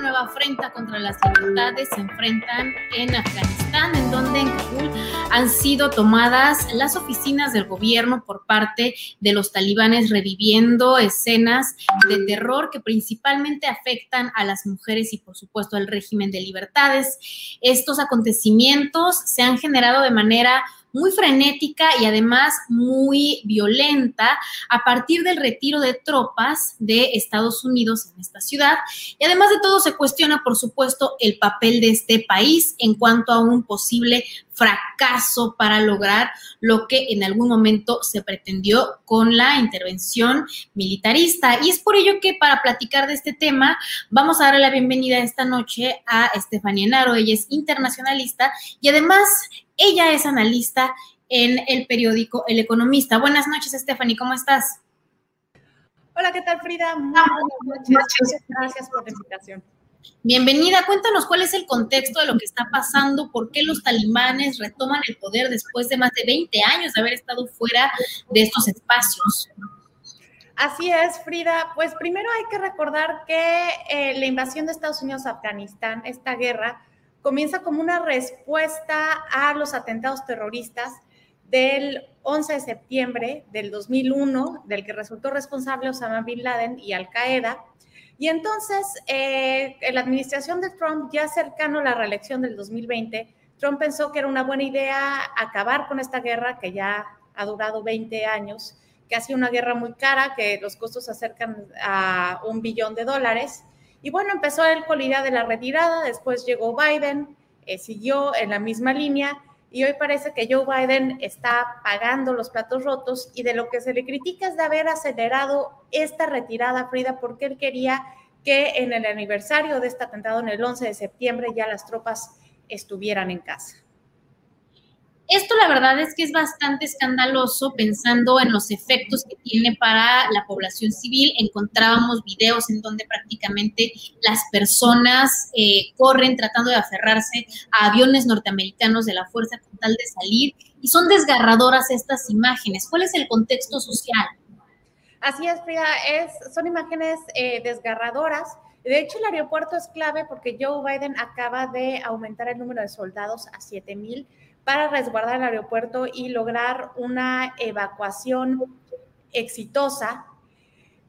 nueva afrenta contra las libertades se enfrentan en Afganistán, en donde en Kabul han sido tomadas las oficinas del gobierno por parte de los talibanes, reviviendo escenas de terror que principalmente afectan a las mujeres y por supuesto al régimen de libertades. Estos acontecimientos se han generado de manera muy frenética y además muy violenta a partir del retiro de tropas de Estados Unidos en esta ciudad. Y además de todo se cuestiona, por supuesto, el papel de este país en cuanto a un posible fracaso para lograr lo que en algún momento se pretendió con la intervención militarista. Y es por ello que para platicar de este tema vamos a darle la bienvenida esta noche a Estefanía Naro. Ella es internacionalista y además ella es analista en el periódico El Economista. Buenas noches, Stephanie, ¿cómo estás? Hola, ¿qué tal, Frida? Muy buenas noches. Gracias por la invitación. Bienvenida, cuéntanos cuál es el contexto de lo que está pasando, por qué los talibanes retoman el poder después de más de 20 años de haber estado fuera de estos espacios. Así es, Frida. Pues primero hay que recordar que eh, la invasión de Estados Unidos a Afganistán, esta guerra, comienza como una respuesta a los atentados terroristas del 11 de septiembre del 2001, del que resultó responsable Osama Bin Laden y Al Qaeda. Y entonces, eh, en la administración de Trump, ya cercano a la reelección del 2020, Trump pensó que era una buena idea acabar con esta guerra que ya ha durado 20 años, que ha sido una guerra muy cara, que los costos se acercan a un billón de dólares. Y bueno, empezó él con la idea de la retirada, después llegó Biden, eh, siguió en la misma línea y hoy parece que Joe Biden está pagando los platos rotos y de lo que se le critica es de haber acelerado esta retirada, Frida, porque él quería que en el aniversario de este atentado en el 11 de septiembre ya las tropas estuvieran en casa. Esto la verdad es que es bastante escandaloso pensando en los efectos que tiene para la población civil. Encontrábamos videos en donde prácticamente las personas eh, corren tratando de aferrarse a aviones norteamericanos de la fuerza con tal de salir y son desgarradoras estas imágenes. ¿Cuál es el contexto social? Así es, Frida, es, son imágenes eh, desgarradoras. De hecho, el aeropuerto es clave porque Joe Biden acaba de aumentar el número de soldados a 7 mil para resguardar el aeropuerto y lograr una evacuación exitosa.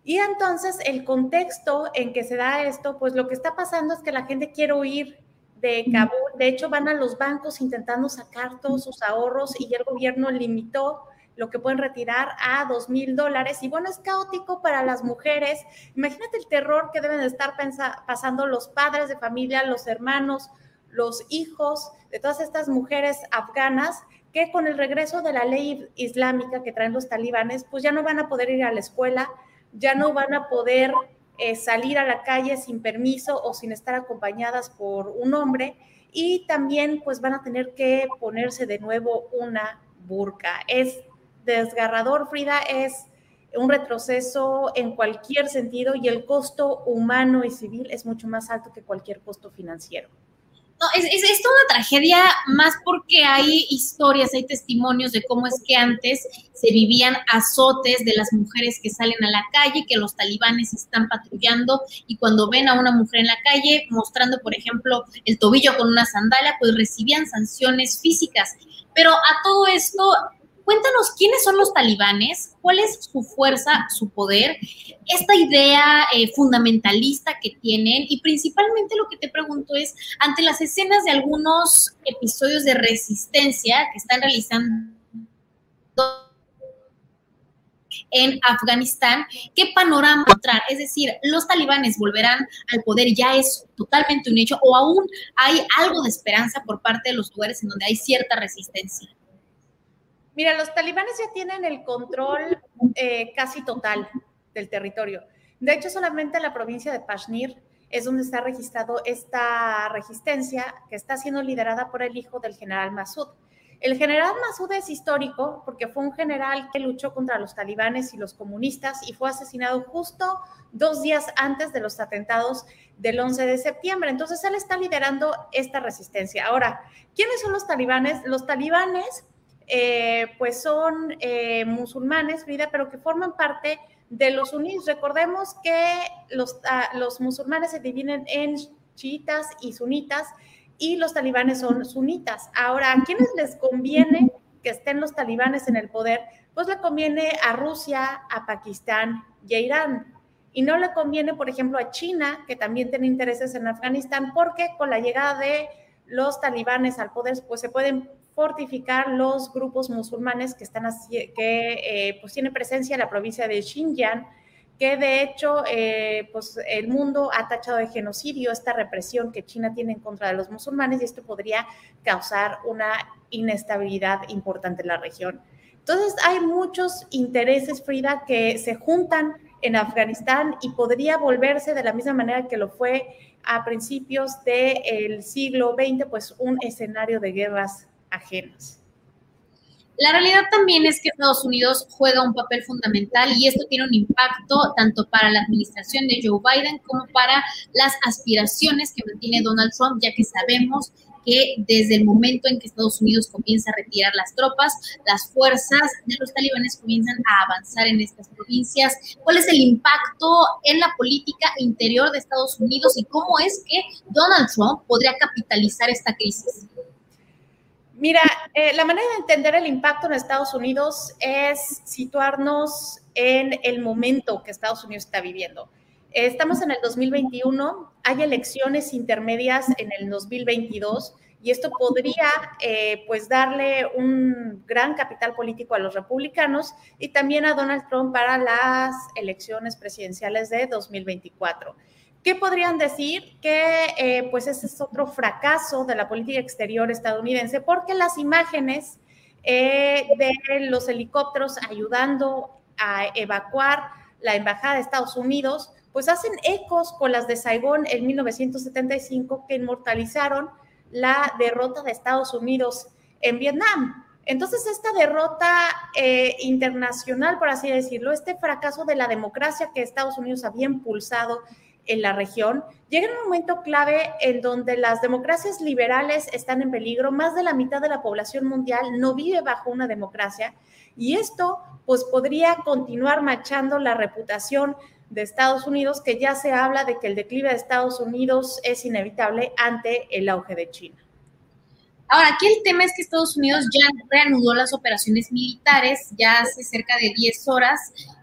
Y entonces el contexto en que se da esto, pues lo que está pasando es que la gente quiere huir de Kabul. De hecho, van a los bancos intentando sacar todos sus ahorros y el gobierno limitó lo que pueden retirar a dos mil dólares. Y bueno, es caótico para las mujeres. Imagínate el terror que deben de estar pasando los padres de familia, los hermanos, los hijos de todas estas mujeres afganas que con el regreso de la ley islámica que traen los talibanes, pues ya no van a poder ir a la escuela, ya no van a poder eh, salir a la calle sin permiso o sin estar acompañadas por un hombre y también pues van a tener que ponerse de nuevo una burka. Es desgarrador, Frida, es un retroceso en cualquier sentido y el costo humano y civil es mucho más alto que cualquier costo financiero. No, es, es, una tragedia más porque hay historias, hay testimonios de cómo es que antes se vivían azotes de las mujeres que salen a la calle, que los talibanes están patrullando y cuando ven a una mujer en la calle mostrando, por ejemplo, el tobillo con una sandalia, pues recibían sanciones físicas. Pero a todo esto Cuéntanos quiénes son los talibanes, cuál es su fuerza, su poder, esta idea eh, fundamentalista que tienen y principalmente lo que te pregunto es, ante las escenas de algunos episodios de resistencia que están realizando en Afganistán, ¿qué panorama mostrar? Es decir, ¿los talibanes volverán al poder? ¿Ya es totalmente un hecho o aún hay algo de esperanza por parte de los lugares en donde hay cierta resistencia? Mira, los talibanes ya tienen el control eh, casi total del territorio. De hecho, solamente en la provincia de Pashnir es donde está registrado esta resistencia que está siendo liderada por el hijo del general Masud. El general Masud es histórico porque fue un general que luchó contra los talibanes y los comunistas y fue asesinado justo dos días antes de los atentados del 11 de septiembre. Entonces, él está liderando esta resistencia. Ahora, ¿quiénes son los talibanes? Los talibanes eh, pues son eh, musulmanes, Frida, pero que forman parte de los unidos. Recordemos que los, ah, los musulmanes se dividen en chiitas y sunitas, y los talibanes son sunitas. Ahora, ¿a quiénes les conviene que estén los talibanes en el poder? Pues le conviene a Rusia, a Pakistán y a Irán. Y no le conviene, por ejemplo, a China, que también tiene intereses en Afganistán, porque con la llegada de los talibanes al poder, pues se pueden fortificar los grupos musulmanes que están así, que eh, pues tiene presencia en la provincia de Xinjiang, que de hecho eh, pues el mundo ha tachado de genocidio esta represión que China tiene en contra de los musulmanes y esto podría causar una inestabilidad importante en la región. Entonces hay muchos intereses, Frida, que se juntan en Afganistán y podría volverse de la misma manera que lo fue a principios del siglo XX, pues un escenario de guerras ajenas. La realidad también es que Estados Unidos juega un papel fundamental y esto tiene un impacto tanto para la administración de Joe Biden como para las aspiraciones que mantiene Donald Trump, ya que sabemos que desde el momento en que Estados Unidos comienza a retirar las tropas, las fuerzas de los talibanes comienzan a avanzar en estas provincias. ¿Cuál es el impacto en la política interior de Estados Unidos y cómo es que Donald Trump podría capitalizar esta crisis? Mira, eh, la manera de entender el impacto en Estados Unidos es situarnos en el momento que Estados Unidos está viviendo. Estamos en el 2021, hay elecciones intermedias en el 2022 y esto podría eh, pues darle un gran capital político a los republicanos y también a Donald Trump para las elecciones presidenciales de 2024. ¿Qué podrían decir? Que eh, pues ese es otro fracaso de la política exterior estadounidense porque las imágenes eh, de los helicópteros ayudando a evacuar la embajada de Estados Unidos, pues hacen ecos con las de Saigón en 1975 que inmortalizaron la derrota de Estados Unidos en Vietnam. Entonces, esta derrota eh, internacional, por así decirlo, este fracaso de la democracia que Estados Unidos había impulsado en la región, llega un momento clave en donde las democracias liberales están en peligro, más de la mitad de la población mundial no vive bajo una democracia y esto pues podría continuar machando la reputación de Estados Unidos, que ya se habla de que el declive de Estados Unidos es inevitable ante el auge de China. Ahora, aquí el tema es que Estados Unidos ya reanudó las operaciones militares, ya hace cerca de 10 horas,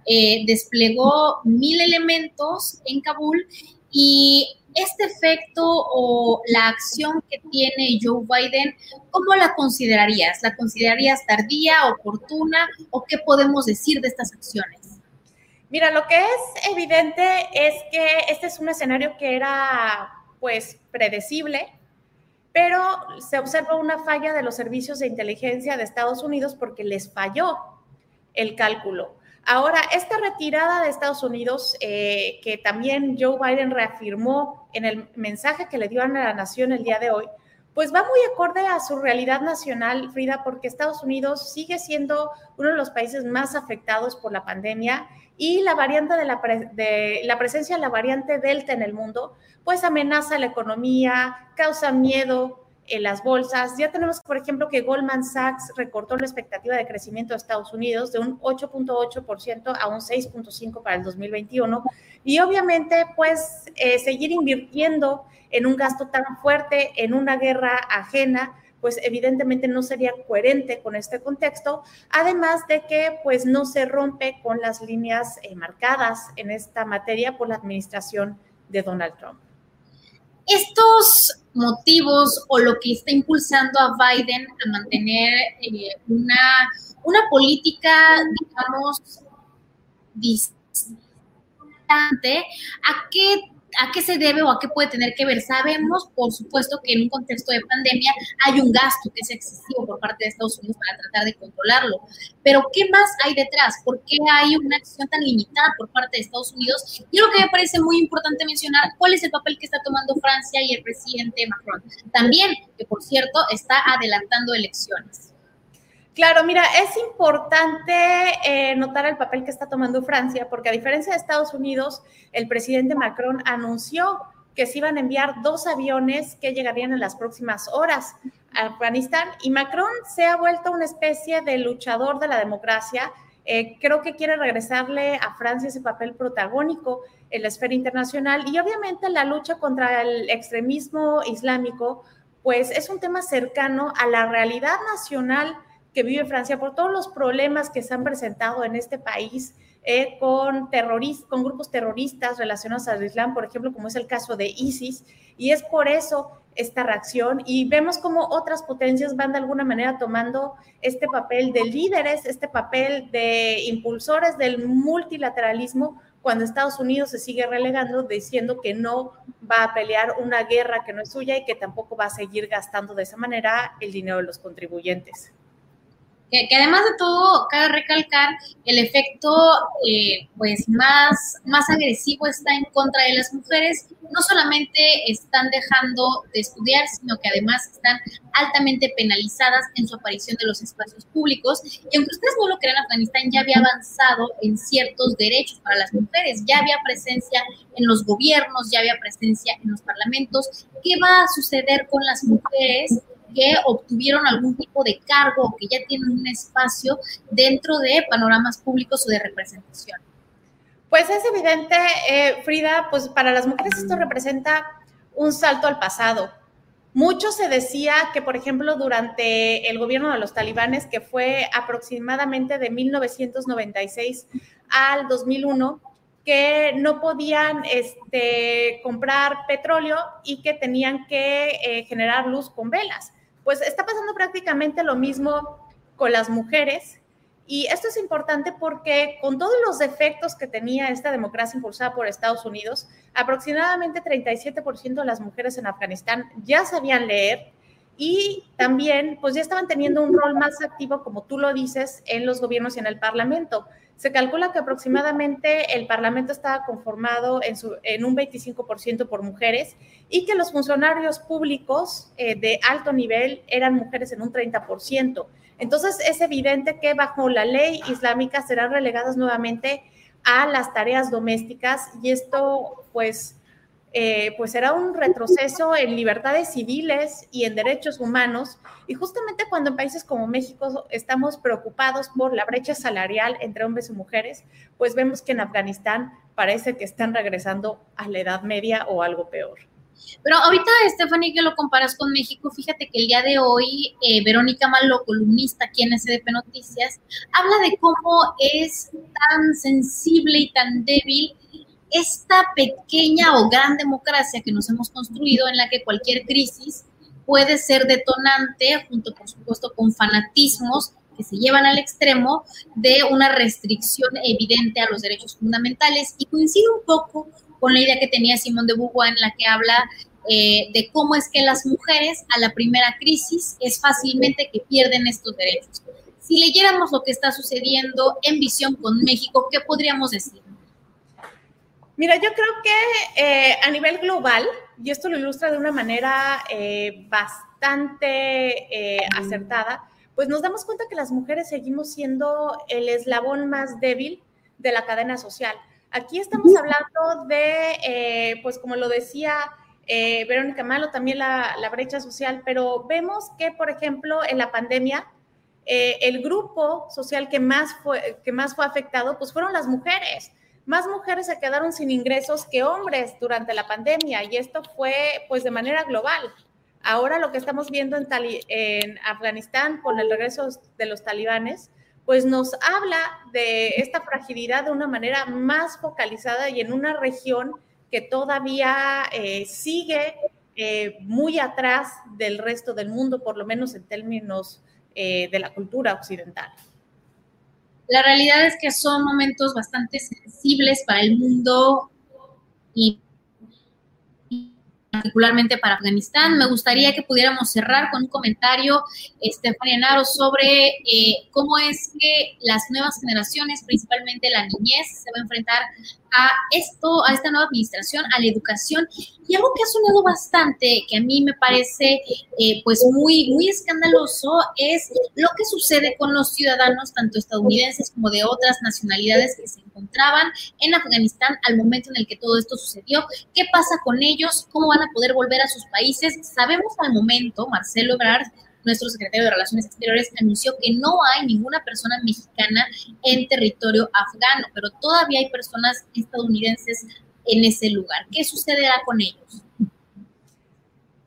eh, desplegó mil elementos en Kabul y este efecto o la acción que tiene Joe Biden, ¿cómo la considerarías? ¿La considerarías tardía, oportuna o qué podemos decir de estas acciones? Mira, lo que es evidente es que este es un escenario que era pues predecible, pero se observa una falla de los servicios de inteligencia de Estados Unidos porque les falló el cálculo. Ahora, esta retirada de Estados Unidos, eh, que también Joe Biden reafirmó en el mensaje que le dio a la nación el día de hoy, pues va muy acorde a su realidad nacional, Frida, porque Estados Unidos sigue siendo uno de los países más afectados por la pandemia y la variante de la, presencia de la variante Delta en el mundo, pues amenaza la economía, causa miedo, en las bolsas. Ya tenemos, por ejemplo, que Goldman Sachs recortó la expectativa de crecimiento de Estados Unidos de un 8.8% a un 6.5% para el 2021. Y obviamente, pues, eh, seguir invirtiendo en un gasto tan fuerte, en una guerra ajena, pues evidentemente no sería coherente con este contexto, además de que pues no se rompe con las líneas eh, marcadas en esta materia por la administración de Donald Trump. Estos motivos o lo que está impulsando a Biden a mantener eh, una, una política, digamos, distante, ¿a qué ¿A qué se debe o a qué puede tener que ver? Sabemos, por supuesto, que en un contexto de pandemia hay un gasto que es excesivo por parte de Estados Unidos para tratar de controlarlo. Pero, ¿qué más hay detrás? ¿Por qué hay una acción tan limitada por parte de Estados Unidos? Y lo que me parece muy importante mencionar, ¿cuál es el papel que está tomando Francia y el presidente Macron? También, que por cierto, está adelantando elecciones. Claro, mira, es importante eh, notar el papel que está tomando Francia, porque a diferencia de Estados Unidos, el presidente Macron anunció que se iban a enviar dos aviones que llegarían en las próximas horas a Afganistán y Macron se ha vuelto una especie de luchador de la democracia. Eh, creo que quiere regresarle a Francia ese papel protagónico en la esfera internacional y obviamente la lucha contra el extremismo islámico, pues es un tema cercano a la realidad nacional que vive Francia por todos los problemas que se han presentado en este país eh, con, con grupos terroristas relacionados al Islam, por ejemplo, como es el caso de ISIS, y es por eso esta reacción y vemos como otras potencias van de alguna manera tomando este papel de líderes, este papel de impulsores del multilateralismo, cuando Estados Unidos se sigue relegando diciendo que no va a pelear una guerra que no es suya y que tampoco va a seguir gastando de esa manera el dinero de los contribuyentes que, además de todo, cabe recalcar el efecto eh, pues más, más agresivo está en contra de las mujeres. No solamente están dejando de estudiar, sino que además están altamente penalizadas en su aparición de los espacios públicos. Y aunque ustedes no lo crean, Afganistán ya había avanzado en ciertos derechos para las mujeres, ya había presencia en los gobiernos, ya había presencia en los parlamentos. ¿Qué va a suceder con las mujeres? Que obtuvieron algún tipo de cargo o que ya tienen un espacio dentro de panoramas públicos o de representación. Pues es evidente, eh, Frida, pues para las mujeres esto representa un salto al pasado. Mucho se decía que, por ejemplo, durante el gobierno de los talibanes, que fue aproximadamente de 1996 al 2001, que no podían este, comprar petróleo y que tenían que eh, generar luz con velas pues está pasando prácticamente lo mismo con las mujeres. Y esto es importante porque con todos los defectos que tenía esta democracia impulsada por Estados Unidos, aproximadamente 37% de las mujeres en Afganistán ya sabían leer y también pues ya estaban teniendo un rol más activo, como tú lo dices, en los gobiernos y en el Parlamento. Se calcula que aproximadamente el Parlamento estaba conformado en, su, en un 25% por mujeres y que los funcionarios públicos eh, de alto nivel eran mujeres en un 30%. Entonces es evidente que bajo la ley islámica serán relegadas nuevamente a las tareas domésticas y esto pues eh, pues será un retroceso en libertades civiles y en derechos humanos. Y justamente cuando en países como México estamos preocupados por la brecha salarial entre hombres y mujeres, pues vemos que en Afganistán parece que están regresando a la Edad Media o algo peor. Pero ahorita, Stephanie, que lo comparas con México, fíjate que el día de hoy, eh, Verónica Malo, columnista aquí en SDP Noticias, habla de cómo es tan sensible y tan débil esta pequeña o gran democracia que nos hemos construido en la que cualquier crisis puede ser detonante, junto por supuesto con fanatismos que se llevan al extremo de una restricción evidente a los derechos fundamentales y coincide un poco con la idea que tenía Simón de Beauvoir en la que habla eh, de cómo es que las mujeres a la primera crisis es fácilmente que pierden estos derechos. Si leyéramos lo que está sucediendo en visión con México, ¿qué podríamos decir? Mira, yo creo que eh, a nivel global, y esto lo ilustra de una manera eh, bastante eh, acertada, pues nos damos cuenta que las mujeres seguimos siendo el eslabón más débil de la cadena social. Aquí estamos hablando de, pues como lo decía Verónica Malo, también la, la, brecha social, pero vemos que, por ejemplo, en la pandemia, el grupo social que más, fue, que más fue afectado, pues fueron las mujeres más mujeres se quedaron sin ingresos que hombres durante la pandemia y esto fue pues de manera global. Ahora lo que estamos viendo en, en Afganistán con el regreso de los talibanes, pues nos habla de esta fragilidad de una manera más focalizada y en una región que todavía eh, sigue eh, muy atrás del resto del mundo, por lo menos en términos eh, de la cultura occidental. La realidad es que son momentos bastante sensibles para el mundo y particularmente para Afganistán. Me gustaría que pudiéramos cerrar con un comentario, Estefania Naro, sobre eh, cómo es que las nuevas generaciones, principalmente la niñez, se va a enfrentar a esto, a esta nueva administración, a la educación. Y algo que ha sonado bastante, que a mí me parece eh, pues muy, muy escandaloso, es lo que sucede con los ciudadanos, tanto estadounidenses como de otras nacionalidades que se encontraban en Afganistán al momento en el que todo esto sucedió. ¿Qué pasa con ellos? ¿Cómo van a poder volver a sus países? Sabemos al momento, Marcelo Ebrard nuestro secretario de Relaciones Exteriores anunció que no hay ninguna persona mexicana en territorio afgano, pero todavía hay personas estadounidenses en ese lugar. ¿Qué sucederá con ellos?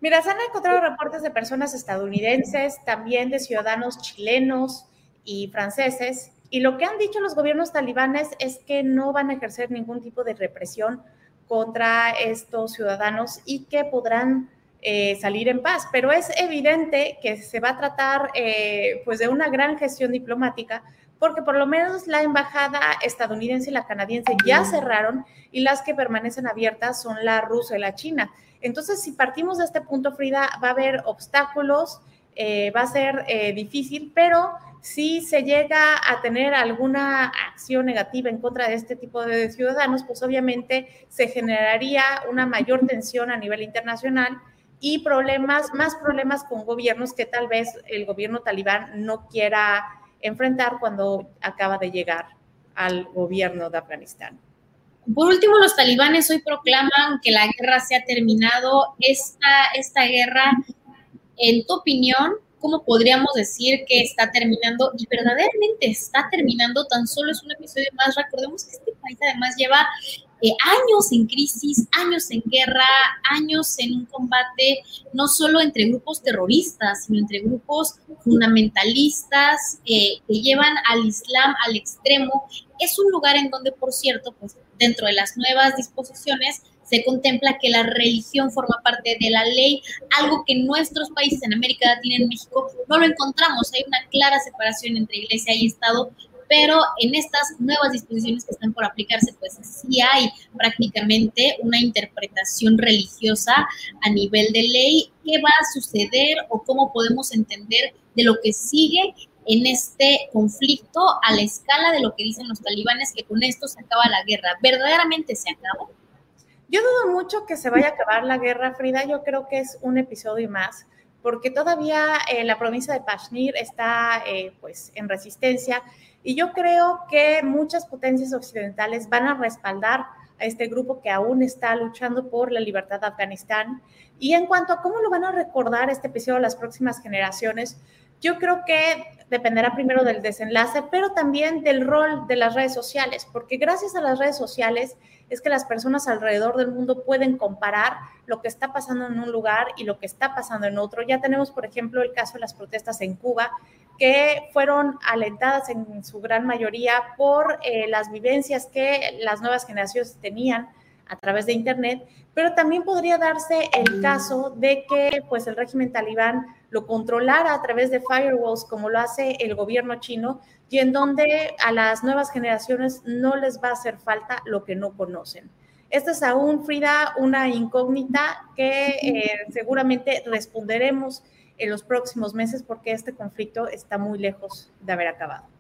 Mira, se han encontrado reportes de personas estadounidenses, también de ciudadanos chilenos y franceses, y lo que han dicho los gobiernos talibanes es que no van a ejercer ningún tipo de represión contra estos ciudadanos y que podrán eh, salir en paz. Pero es evidente que se va a tratar eh, pues de una gran gestión diplomática porque por lo menos la embajada estadounidense y la canadiense ya cerraron y las que permanecen abiertas son la rusa y la china. Entonces, si partimos de este punto, Frida, va a haber obstáculos, eh, va a ser eh, difícil, pero si se llega a tener alguna acción negativa en contra de este tipo de ciudadanos, pues obviamente se generaría una mayor tensión a nivel internacional y problemas, más problemas con gobiernos que tal vez el gobierno talibán no quiera enfrentar cuando acaba de llegar al gobierno de Afganistán. Por último, los talibanes hoy proclaman que la guerra se ha terminado. Esta, esta guerra, en tu opinión, ¿cómo podríamos decir que está terminando? Y verdaderamente está terminando, tan solo es un episodio más. Recordemos que este país además lleva años en crisis, años en guerra, años en un combate no solo entre grupos terroristas, sino entre grupos fundamentalistas eh, que llevan al Islam al extremo. Es un lugar en donde, por cierto, pues dentro de las nuevas disposiciones se contempla que la religión forma parte de la ley, algo que nuestros países en América Latina en México no lo encontramos. Hay una clara separación entre iglesia y Estado, pero en estas nuevas disposiciones que están por aplicarse, pues sí hay prácticamente una interpretación religiosa a nivel de ley. ¿Qué va a suceder o cómo podemos entender de lo que sigue en este conflicto a la escala de lo que dicen los talibanes, que con esto se acaba la guerra. ¿Verdaderamente se acabó? Yo dudo mucho que se vaya a acabar la guerra, Frida. Yo creo que es un episodio más, porque todavía eh, la provincia de Kashmir está eh, pues, en resistencia y yo creo que muchas potencias occidentales van a respaldar a este grupo que aún está luchando por la libertad de Afganistán. Y en cuanto a cómo lo van a recordar este episodio las próximas generaciones, yo creo que dependerá primero del desenlace, pero también del rol de las redes sociales, porque gracias a las redes sociales es que las personas alrededor del mundo pueden comparar lo que está pasando en un lugar y lo que está pasando en otro. Ya tenemos, por ejemplo, el caso de las protestas en Cuba, que fueron alentadas en su gran mayoría por eh, las vivencias que las nuevas generaciones tenían a través de Internet, pero también podría darse el caso de que pues, el régimen talibán lo controlara a través de firewalls como lo hace el gobierno chino y en donde a las nuevas generaciones no les va a hacer falta lo que no conocen. Esta es aún, Frida, una incógnita que eh, seguramente responderemos en los próximos meses porque este conflicto está muy lejos de haber acabado.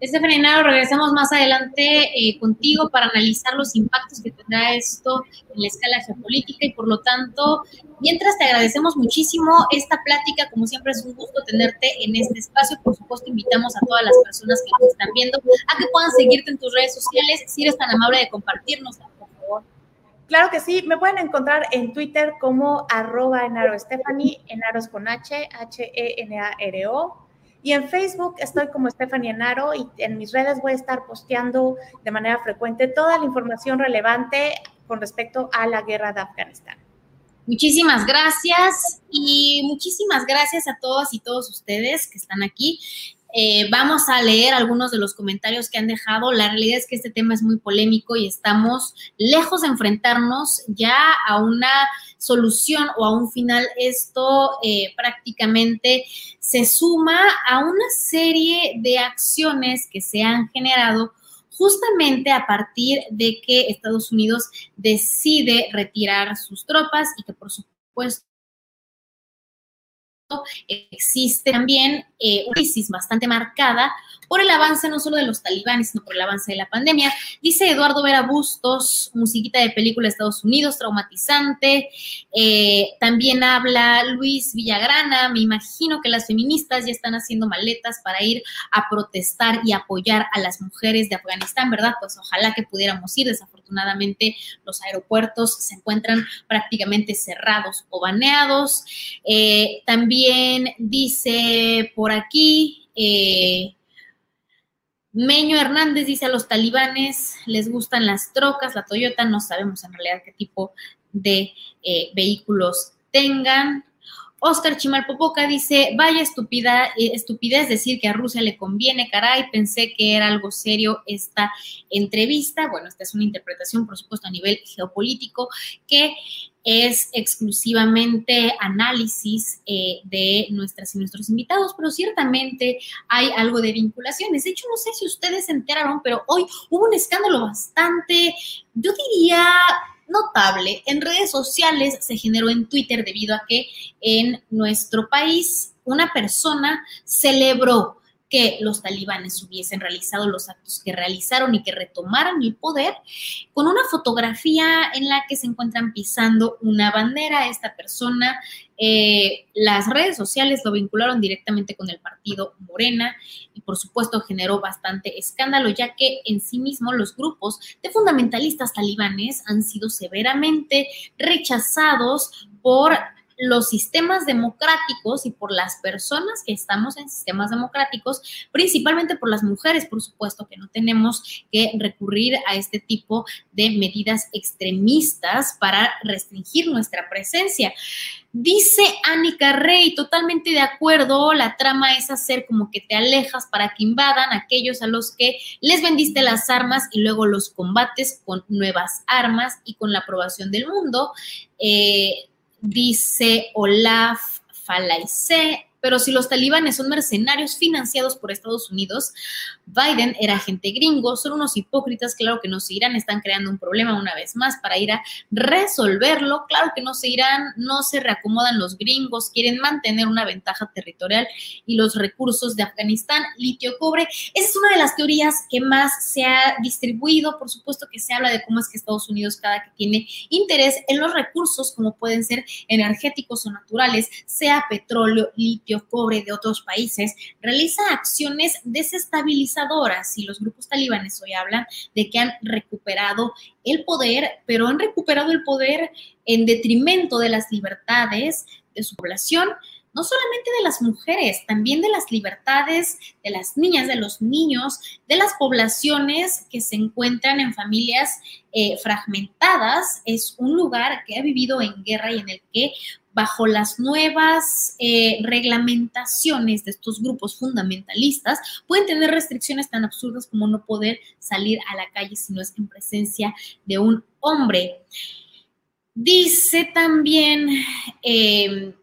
Estefanía Naro, regresamos más adelante eh, contigo para analizar los impactos que tendrá esto en la escala geopolítica y por lo tanto, mientras te agradecemos muchísimo esta plática, como siempre es un gusto tenerte en este espacio, por supuesto invitamos a todas las personas que nos están viendo a que puedan seguirte en tus redes sociales, si eres tan amable de compartirnos, por favor. Claro que sí, me pueden encontrar en Twitter como arroba enaro Stephanie, enaros con H, H-E-N-A-R-O. Y en Facebook estoy como Stephanie Enaro y en mis redes voy a estar posteando de manera frecuente toda la información relevante con respecto a la guerra de Afganistán. Muchísimas gracias y muchísimas gracias a todas y todos ustedes que están aquí. Eh, vamos a leer algunos de los comentarios que han dejado. La realidad es que este tema es muy polémico y estamos lejos de enfrentarnos ya a una solución o a un final. Esto eh, prácticamente se suma a una serie de acciones que se han generado justamente a partir de que Estados Unidos decide retirar sus tropas y que por supuesto existe también eh, una crisis bastante marcada por el avance no solo de los talibanes, sino por el avance de la pandemia. Dice Eduardo Vera Bustos, musiquita de película de Estados Unidos, traumatizante. Eh, también habla Luis Villagrana, me imagino que las feministas ya están haciendo maletas para ir a protestar y apoyar a las mujeres de Afganistán, ¿verdad? Pues ojalá que pudiéramos ir, desafortunadamente los aeropuertos se encuentran prácticamente cerrados o baneados. Eh, también Dice por aquí, eh, Meño Hernández dice a los talibanes les gustan las trocas, la Toyota, no sabemos en realidad qué tipo de eh, vehículos tengan. Oscar Chimalpopoca dice, vaya estúpida, eh, estupidez decir que a Rusia le conviene, caray, pensé que era algo serio esta entrevista. Bueno, esta es una interpretación, por supuesto, a nivel geopolítico, que es exclusivamente análisis eh, de nuestras y nuestros invitados, pero ciertamente hay algo de vinculaciones. De hecho, no sé si ustedes se enteraron, pero hoy hubo un escándalo bastante, yo diría, notable en redes sociales, se generó en Twitter debido a que en nuestro país una persona celebró que los talibanes hubiesen realizado los actos que realizaron y que retomaran el poder, con una fotografía en la que se encuentran pisando una bandera. Esta persona, eh, las redes sociales lo vincularon directamente con el partido Morena y por supuesto generó bastante escándalo, ya que en sí mismo los grupos de fundamentalistas talibanes han sido severamente rechazados por los sistemas democráticos y por las personas que estamos en sistemas democráticos, principalmente por las mujeres, por supuesto, que no tenemos que recurrir a este tipo de medidas extremistas para restringir nuestra presencia. Dice Annika Rey, totalmente de acuerdo, la trama es hacer como que te alejas para que invadan aquellos a los que les vendiste las armas y luego los combates con nuevas armas y con la aprobación del mundo. Eh, dice Olaf Falaise, pero si los talibanes son mercenarios financiados por Estados Unidos, Biden era agente gringo, son unos hipócritas, claro que no se irán, están creando un problema una vez más para ir a resolverlo, claro que no se irán, no se reacomodan los gringos, quieren mantener una ventaja territorial y los recursos de Afganistán, litio, cobre, esa es una de las teorías que más se ha distribuido, por supuesto que se habla de cómo es que Estados Unidos cada que tiene interés en los recursos, como pueden ser energéticos o naturales, sea petróleo, litio, cobre de otros países, realiza acciones desestabilizadas y los grupos talibanes hoy hablan de que han recuperado el poder, pero han recuperado el poder en detrimento de las libertades de su población, no solamente de las mujeres, también de las libertades de las niñas, de los niños, de las poblaciones que se encuentran en familias eh, fragmentadas. Es un lugar que ha vivido en guerra y en el que bajo las nuevas eh, reglamentaciones de estos grupos fundamentalistas, pueden tener restricciones tan absurdas como no poder salir a la calle si no es en presencia de un hombre. Dice también eh,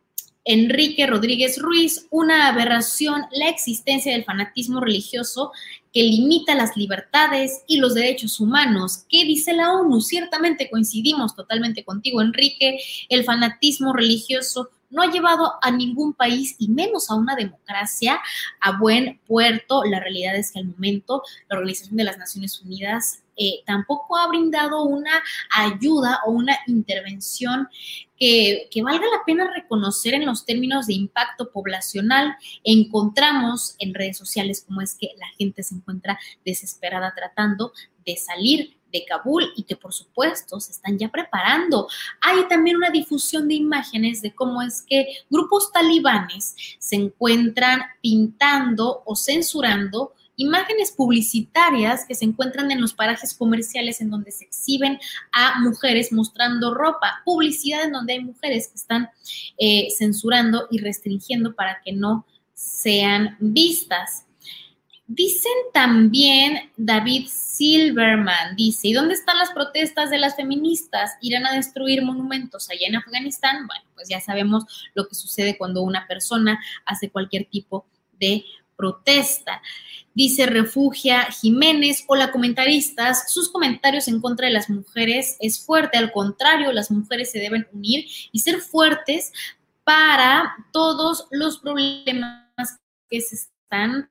Enrique Rodríguez Ruiz, una aberración la existencia del fanatismo religioso que limita las libertades y los derechos humanos. ¿Qué dice la ONU? Ciertamente coincidimos totalmente contigo, Enrique. El fanatismo religioso no ha llevado a ningún país y menos a una democracia a buen puerto. La realidad es que al momento la Organización de las Naciones Unidas eh, tampoco ha brindado una ayuda o una intervención que, valga la pena reconocer en los términos de impacto poblacional. Encontramos en redes sociales cómo es que la gente se encuentra desesperada tratando de salir de Kabul y que por supuesto se están ya preparando. Hay también una difusión de imágenes de cómo es que grupos talibanes se encuentran pintando o censurando imágenes publicitarias que se encuentran en los parajes comerciales en donde se exhiben a mujeres mostrando ropa, publicidad en donde hay mujeres que están eh, censurando y restringiendo para que no sean vistas. Dicen también David Silverman, dice, ¿y dónde están las protestas de las feministas? ¿Irán a destruir monumentos allá en Afganistán? Bueno, pues ya sabemos lo que sucede cuando una persona hace cualquier tipo de protesta. Dice Refugia Jiménez, hola comentaristas, sus comentarios en contra de las mujeres es fuerte, al contrario, las mujeres se deben unir y ser fuertes para todos los problemas que se están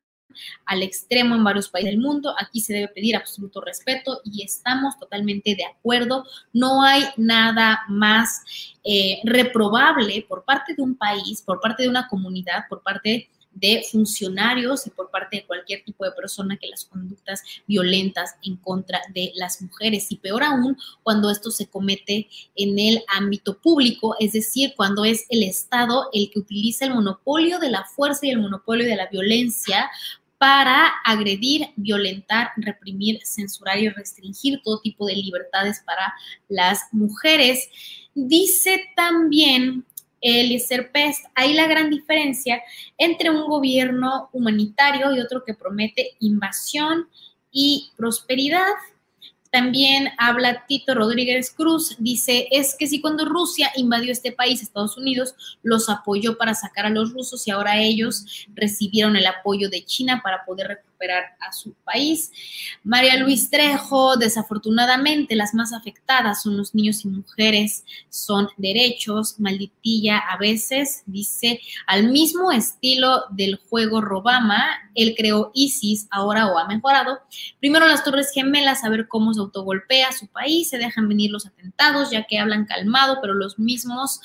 al extremo en varios países del mundo. Aquí se debe pedir absoluto respeto y estamos totalmente de acuerdo. No hay nada más eh, reprobable por parte de un país, por parte de una comunidad, por parte de funcionarios y por parte de cualquier tipo de persona que las conductas violentas en contra de las mujeres. Y peor aún, cuando esto se comete en el ámbito público, es decir, cuando es el Estado el que utiliza el monopolio de la fuerza y el monopolio de la violencia para agredir, violentar, reprimir, censurar y restringir todo tipo de libertades para las mujeres. Dice también Eliezer Pest, ahí la gran diferencia entre un gobierno humanitario y otro que promete invasión y prosperidad. También habla Tito Rodríguez Cruz, dice, es que si cuando Rusia invadió este país, Estados Unidos, los apoyó para sacar a los rusos y ahora ellos recibieron el apoyo de China para poder a su país. María Luis Trejo, desafortunadamente las más afectadas son los niños y mujeres, son derechos, malditilla a veces, dice, al mismo estilo del juego Robama, él creó ISIS ahora o ha mejorado. Primero las Torres Gemelas, a ver cómo se autogolpea su país, se dejan venir los atentados, ya que hablan calmado, pero los mismos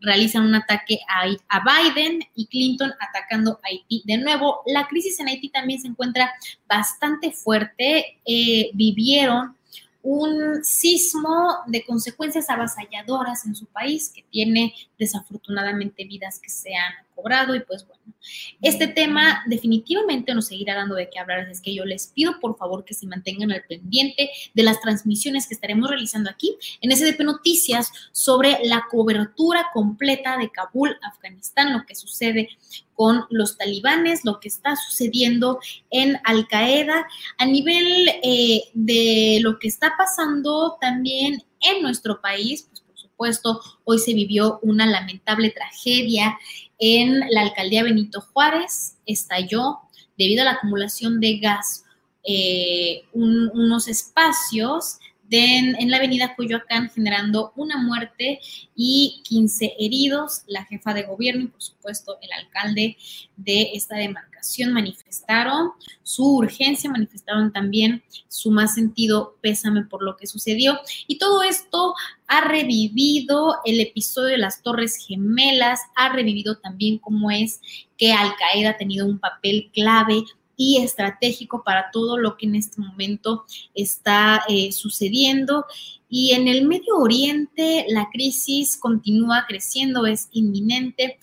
realizan un ataque a, Biden y Clinton atacando a Haití. De nuevo, la crisis en Haití también se encuentra bastante fuerte. Eh, vivieron un sismo de consecuencias avasalladoras en su país que tiene desafortunadamente vidas que se han cobrado y pues bueno, este tema definitivamente nos seguirá dando de qué hablar, es que yo les pido por favor que se mantengan al pendiente de las transmisiones que estaremos realizando aquí en SDP Noticias sobre la cobertura completa de Kabul, Afganistán, lo que sucede con los talibanes, lo que está sucediendo en Al Qaeda, a nivel eh, de lo que está pasando también en nuestro país, pues por supuesto, hoy se vivió una lamentable tragedia en la alcaldía Benito Juárez, estalló debido a la acumulación de gas eh, unos espacios en la avenida Coyoacán, generando una muerte y 15 heridos. La jefa de gobierno y, por supuesto, el alcalde de esta demarcación manifestaron su urgencia, manifestaron también su más sentido pésame por lo que sucedió. Y todo esto ha revivido el episodio de las Torres Gemelas, ha revivido también cómo es que Al Qaeda ha tenido un papel clave y estratégico para todo lo que en este momento está eh, sucediendo. Y en el Medio Oriente la crisis continúa creciendo, es inminente.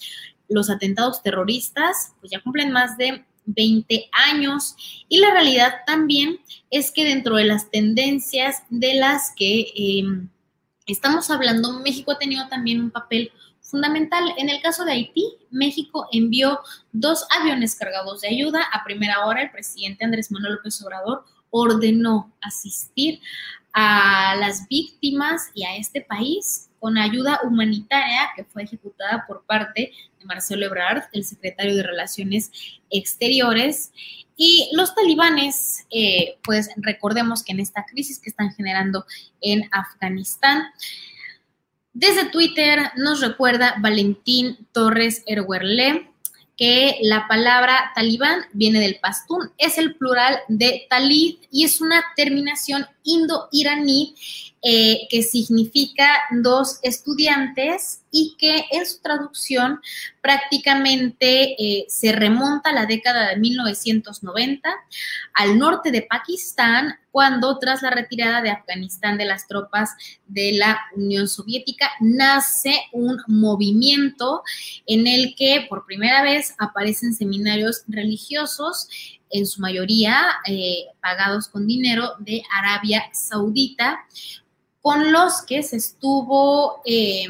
Los atentados terroristas pues ya cumplen más de 20 años y la realidad también es que dentro de las tendencias de las que em, estamos hablando, México ha tenido también un papel fundamental. En el caso de Haití, México envió dos aviones cargados de ayuda. A primera hora, el presidente Andrés Manuel López Obrador ordenó asistir a las víctimas y a este país con ayuda humanitaria que fue ejecutada por parte de Marcelo Ebrard, el secretario de Relaciones Exteriores. Y los talibanes, eh, pues recordemos que en esta crisis que están generando en Afganistán, desde Twitter nos recuerda Valentín Torres Erwerle que la palabra talibán viene del pastún, es el plural de talid y es una terminación indo-iraní eh, que significa dos estudiantes y que en su traducción prácticamente eh, se remonta a la década de 1990 al norte de Pakistán, cuando tras la retirada de Afganistán de las tropas de la Unión Soviética nace un movimiento en el que por primera vez aparecen seminarios religiosos en su mayoría eh, pagados con dinero de Arabia Saudita, con los que se estuvo eh,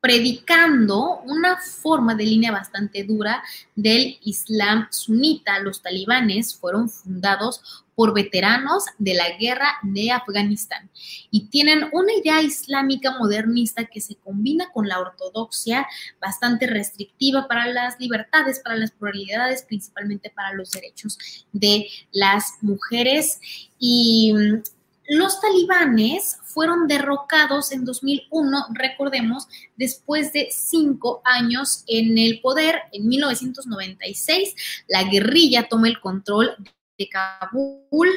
predicando una forma de línea bastante dura del Islam sunita. Los talibanes fueron fundados por veteranos de la guerra de Afganistán y tienen una idea islámica modernista que se combina con la ortodoxia bastante restrictiva para las libertades, para las pluralidades, principalmente para los derechos de las mujeres. Y mm, los talibanes fueron derrocados en 2001, recordemos, después de cinco años en el poder. En 1996, la guerrilla toma el control de Kabul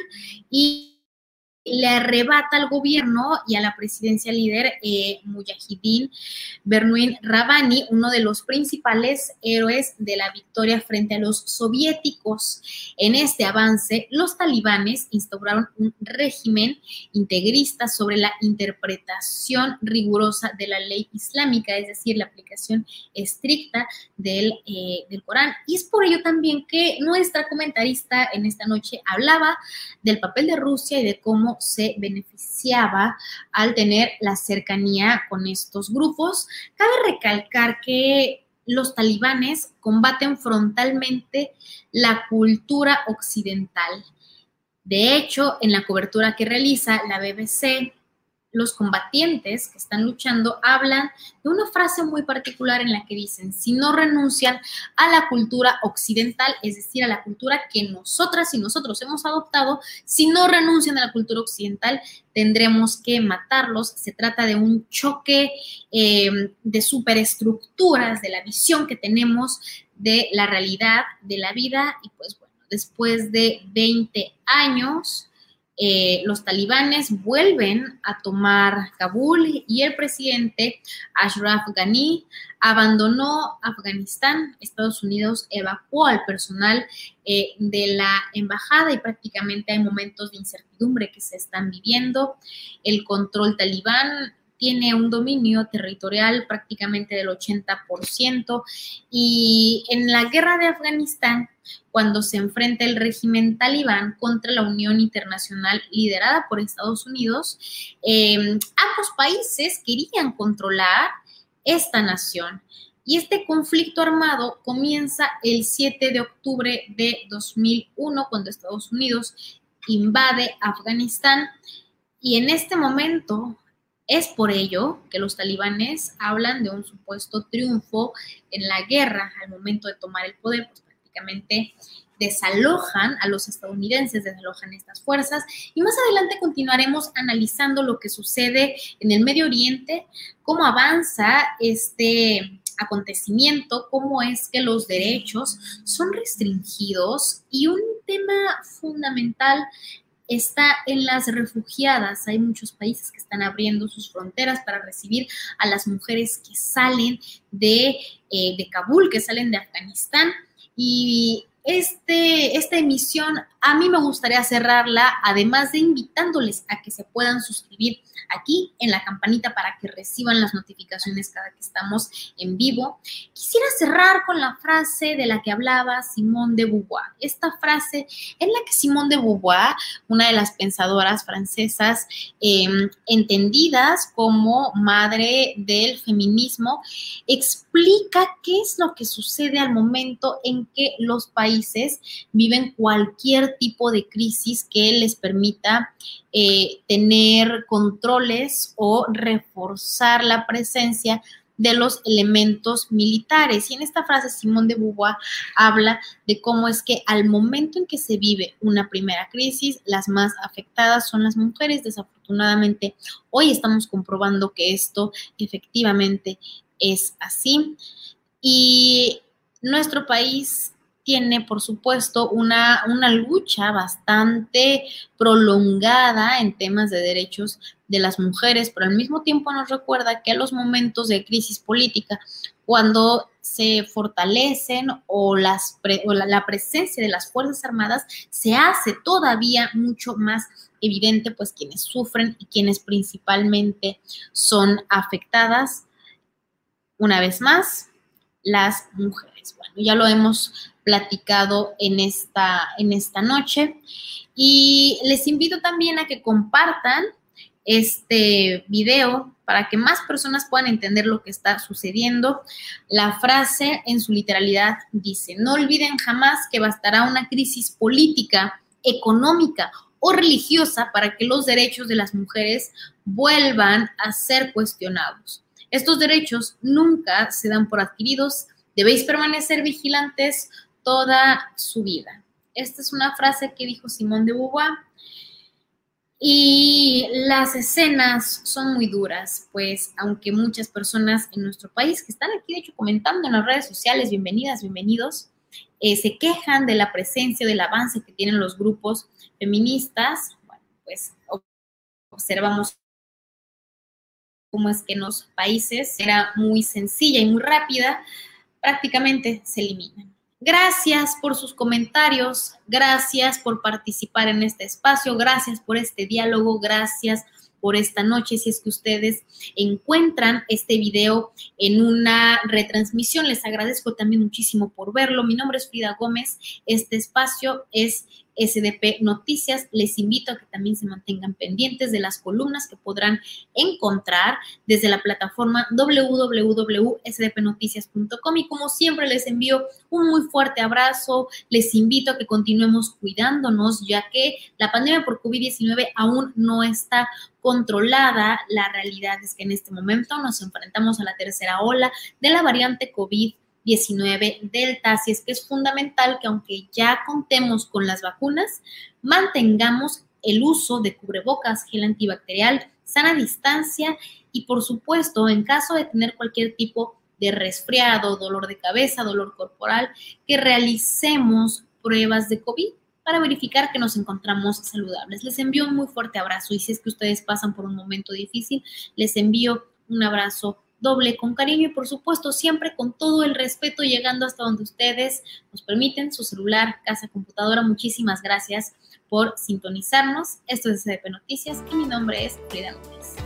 y le arrebata al gobierno y a la presidencia líder eh, Mujahideen Rabani, uno de los principales héroes de la victoria frente a los soviéticos. En este avance, los talibanes instauraron un régimen integrista sobre la interpretación rigurosa de la ley islámica, es decir, la aplicación estricta del, eh, del Corán. Y es por ello también que nuestra comentarista en esta noche hablaba del papel de Rusia y de cómo se beneficiaba al tener la cercanía con estos grupos. Cabe recalcar que los talibanes combaten frontalmente la cultura occidental. De hecho, en la cobertura que realiza la BBC, los combatientes que están luchando hablan de una frase muy particular en la que dicen, si no renuncian a la cultura occidental, es decir, a la cultura que nosotras y nosotros hemos adoptado, si no renuncian a la cultura occidental, tendremos que matarlos. Se trata de un choque eh, de superestructuras, de la visión que tenemos de la realidad de la vida y pues bueno, después de 20 años, eh, los talibanes vuelven a tomar Kabul y el presidente Ashraf Ghani abandonó Afganistán. Estados Unidos evacuó al personal eh, de la embajada y prácticamente hay momentos de incertidumbre que se están viviendo. El control talibán tiene un dominio territorial prácticamente del 80% y en la guerra de Afganistán, cuando se enfrenta el régimen talibán contra la Unión Internacional liderada por Estados Unidos, em, ambos países querían controlar esta nación. Y este conflicto armado comienza el 7 de octubre de 2001, cuando Estados Unidos invade Afganistán. Y en este momento es por ello que los talibanes hablan de un supuesto triunfo en la guerra al momento de tomar el poder, pues desalojan a los estadounidenses, desalojan estas fuerzas y más adelante continuaremos analizando lo que sucede en el Medio Oriente, cómo avanza este acontecimiento, cómo es que los derechos son restringidos y un tema fundamental está en las refugiadas. Hay muchos países que están abriendo sus fronteras para recibir a las mujeres que salen de, eh, de Kabul, que salen de Afganistán. Y este, esta emisión a mí me gustaría cerrarla, además de invitándoles a que se puedan suscribir aquí en la campanita para que reciban las notificaciones cada que estamos en vivo. Quisiera cerrar con la frase de la que hablaba Simone de Beauvoir. Esta frase en la que Simone de Beauvoir, una de las pensadoras francesas em, entendidas como madre del feminismo, explica qué es lo que sucede al momento en que los países viven cualquier tipo de crisis que les permita eh, tener controles o reforzar la presencia de los elementos militares. Y en esta frase Simón de Beauvoir habla de cómo es que al momento en que se vive una primera crisis, las más afectadas son las mujeres. Desafortunadamente, hoy estamos comprobando que esto efectivamente es así. Y nuestro país tiene, por supuesto, una, una lucha bastante prolongada en temas de derechos de las mujeres, pero al mismo tiempo nos recuerda que a los momentos de crisis política, cuando se fortalecen o, las la, la, presencia de las Fuerzas Armadas se hace todavía mucho más evidente, pues quienes sufren y quienes principalmente son afectadas, una vez más, las mujeres. Bueno, ya lo hemos platicado en esta, en esta noche. Y les invito también a que compartan este video para que más personas puedan entender lo que está sucediendo. La frase en su literalidad dice, no olviden jamás que bastará una crisis política, económica o religiosa para que los derechos de las mujeres vuelvan a ser cuestionados. Estos derechos nunca se dan por adquiridos. Debéis permanecer vigilantes toda su vida. Esta es una frase que dijo Simón de Beauvoir. Y las escenas son muy duras, pues aunque muchas personas en nuestro país que están aquí, de hecho, comentando en las redes sociales, bienvenidas, bienvenidos, eh, se quejan de la presencia, del avance que tienen los grupos feministas, bueno, pues observamos cómo es que en los países era muy sencilla y muy rápida, prácticamente se eliminan. Gracias por sus comentarios, gracias por participar en este espacio, gracias por este diálogo, gracias por esta noche. Si es que ustedes encuentran este video en una retransmisión, les agradezco también muchísimo por verlo. Mi nombre es Frida Gómez. Este espacio es SDP Noticias. Les invito a que también se mantengan pendientes de las columnas que podrán encontrar desde la plataforma www.sdpnoticias.com y como siempre les envío un muy fuerte abrazo. Les invito a que continuemos cuidándonos ya que la pandemia por COVID-19 aún no está controlada. La realidad es que en este momento nos enfrentamos a la tercera ola de la variante COVID 19 Delta. Así es que es fundamental que aunque ya contemos con las vacunas, mantengamos el uso de cubrebocas, gel antibacterial, sana distancia y por supuesto, en caso de tener cualquier tipo de resfriado, dolor de cabeza, dolor corporal, que realicemos pruebas de COVID para verificar que nos encontramos saludables. Les envío un muy fuerte abrazo y si es que ustedes pasan por un momento difícil, les envío un abrazo doble con cariño y por supuesto siempre con todo el respeto llegando hasta donde ustedes nos permiten, su celular, casa, computadora. Muchísimas gracias por sintonizarnos. Esto es SDP Noticias y mi nombre es Frida Gómez.